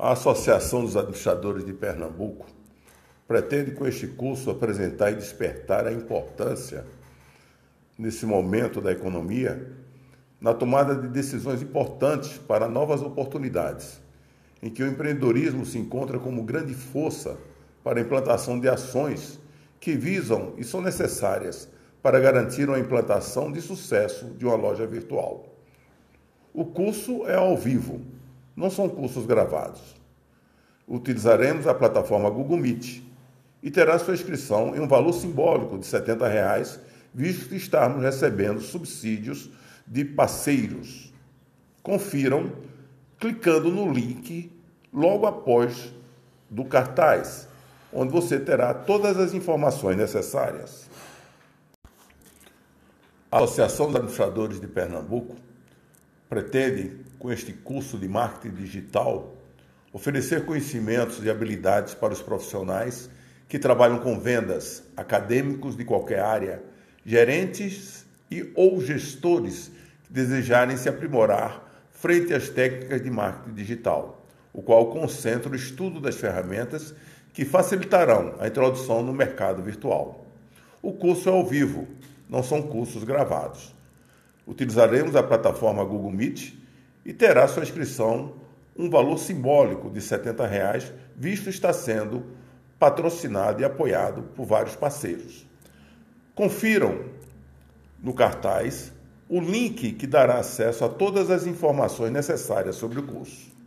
A Associação dos Administradores de Pernambuco pretende, com este curso, apresentar e despertar a importância, nesse momento da economia, na tomada de decisões importantes para novas oportunidades, em que o empreendedorismo se encontra como grande força para a implantação de ações que visam e são necessárias para garantir uma implantação de sucesso de uma loja virtual. O curso é ao vivo não são cursos gravados. Utilizaremos a plataforma Google Meet e terá sua inscrição em um valor simbólico de 70 reais, visto que estarmos recebendo subsídios de parceiros. Confiram clicando no link logo após do cartaz, onde você terá todas as informações necessárias. A Associação dos Administradores de Pernambuco pretende, com este curso de marketing digital, oferecer conhecimentos e habilidades para os profissionais que trabalham com vendas, acadêmicos de qualquer área, gerentes e ou gestores que desejarem se aprimorar frente às técnicas de marketing digital, o qual concentra o estudo das ferramentas que facilitarão a introdução no mercado virtual. O curso é ao vivo, não são cursos gravados. Utilizaremos a plataforma Google Meet e terá sua inscrição um valor simbólico de 70 reais, visto estar sendo patrocinado e apoiado por vários parceiros. Confiram no cartaz o link que dará acesso a todas as informações necessárias sobre o curso.